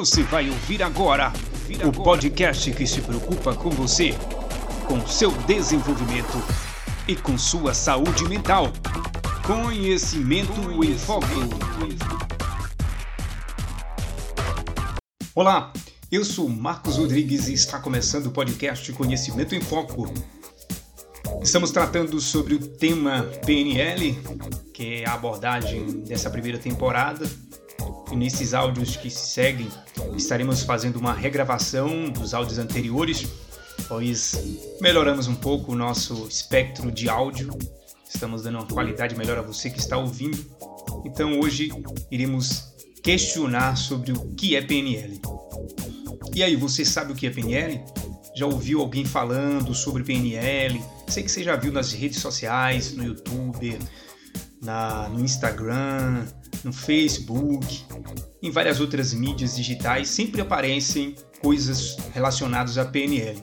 Você vai ouvir agora o podcast que se preocupa com você, com seu desenvolvimento e com sua saúde mental. Conhecimento em Foco. Olá, eu sou Marcos Rodrigues e está começando o podcast Conhecimento em Foco. Estamos tratando sobre o tema PNL, que é a abordagem dessa primeira temporada e nesses áudios que se seguem estaremos fazendo uma regravação dos áudios anteriores, pois melhoramos um pouco o nosso espectro de áudio, estamos dando uma qualidade melhor a você que está ouvindo. Então hoje iremos questionar sobre o que é PNL. E aí, você sabe o que é PNL? Já ouviu alguém falando sobre PNL? Sei que você já viu nas redes sociais, no YouTube, na, no Instagram, no Facebook, em várias outras mídias digitais, sempre aparecem coisas relacionadas a PNL.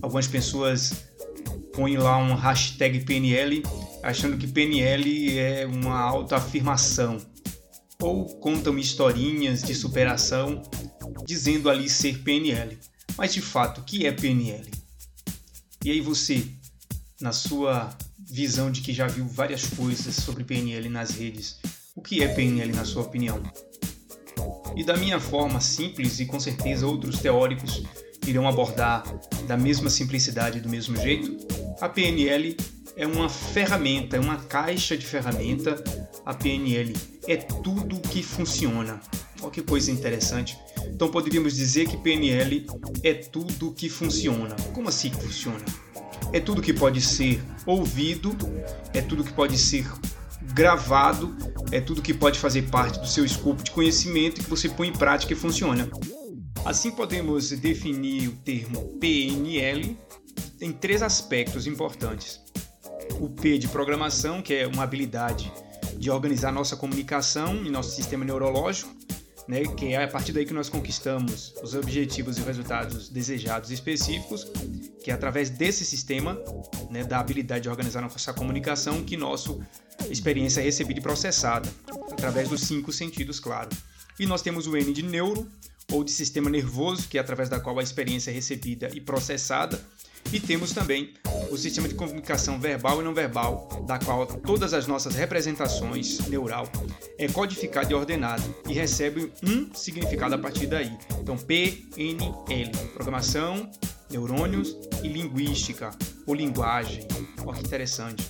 Algumas pessoas põem lá um hashtag PNL achando que PNL é uma autoafirmação ou contam historinhas de superação dizendo ali ser PNL. Mas de fato, o que é PNL? E aí você, na sua visão de que já viu várias coisas sobre PNL nas redes, o que é PNL na sua opinião? E da minha forma simples, e com certeza outros teóricos irão abordar da mesma simplicidade do mesmo jeito, a PNL é uma ferramenta, é uma caixa de ferramenta. A PNL é tudo que funciona. Olha que coisa interessante. Então poderíamos dizer que PNL é tudo que funciona. Como assim que funciona? É tudo que pode ser ouvido, é tudo que pode ser gravado é tudo que pode fazer parte do seu escopo de conhecimento que você põe em prática e funciona. Assim podemos definir o termo PNL em três aspectos importantes. O P de programação, que é uma habilidade de organizar nossa comunicação e nosso sistema neurológico, né, que é a partir daí que nós conquistamos os objetivos e resultados desejados e específicos, que é através desse sistema, né, da habilidade de organizar nossa comunicação, que nossa experiência é recebida e processada, através dos cinco sentidos, claro. E nós temos o N de neuro, ou de sistema nervoso, que é através da qual a experiência é recebida e processada, e temos também o sistema de comunicação verbal e não verbal, da qual todas as nossas representações neural é codificada e ordenada e recebe um significado a partir daí. Então, PNL, programação, neurônios e linguística ou linguagem. Olha que interessante.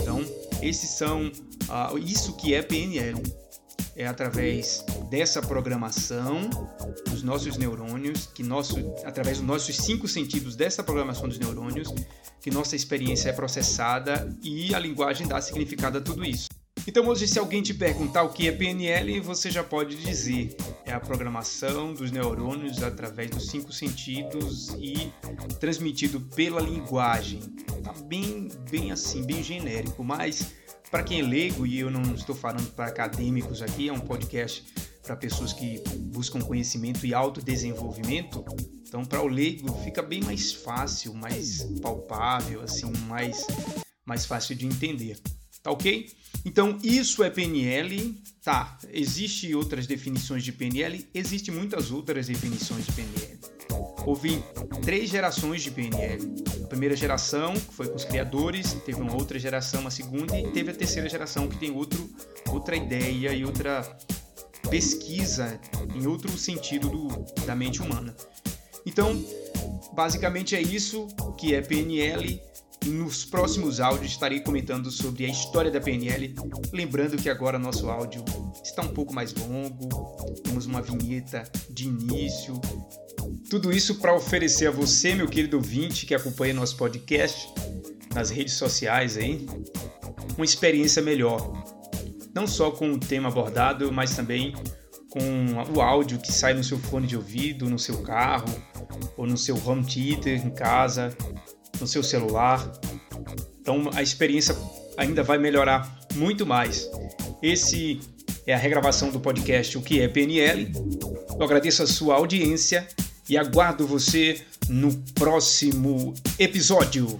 Então, esses são uh, isso que é PNL é através dessa programação dos nossos neurônios, que nosso, através dos nossos cinco sentidos dessa programação dos neurônios, que nossa experiência é processada e a linguagem dá significado a tudo isso. Então hoje, se alguém te perguntar o que é PNL, você já pode dizer é a programação dos neurônios através dos cinco sentidos e transmitido pela linguagem. Tá bem, bem assim, bem genérico, mas para quem é leigo, e eu não estou falando para acadêmicos aqui, é um podcast para pessoas que buscam conhecimento e autodesenvolvimento. Então, para o leigo, fica bem mais fácil, mais palpável, assim, mais, mais fácil de entender. Tá ok? Então, isso é PNL. Tá, existe outras definições de PNL? Existem muitas outras definições de PNL. Houve três gerações de PNL. A primeira geração, que foi com os criadores, teve uma outra geração, uma segunda, e teve a terceira geração, que tem outro, outra ideia e outra pesquisa em outro sentido do, da mente humana. Então, basicamente é isso que é PNL. Nos próximos áudios estarei comentando sobre a história da PNL. Lembrando que agora nosso áudio está um pouco mais longo, temos uma vinheta de início tudo isso para oferecer a você, meu querido ouvinte, que acompanha nosso podcast nas redes sociais aí, uma experiência melhor. Não só com o tema abordado, mas também com o áudio que sai no seu fone de ouvido, no seu carro, ou no seu home theater em casa, no seu celular. Então a experiência ainda vai melhorar muito mais. Esse é a regravação do podcast O que é PNL. Eu agradeço a sua audiência e aguardo você no próximo episódio.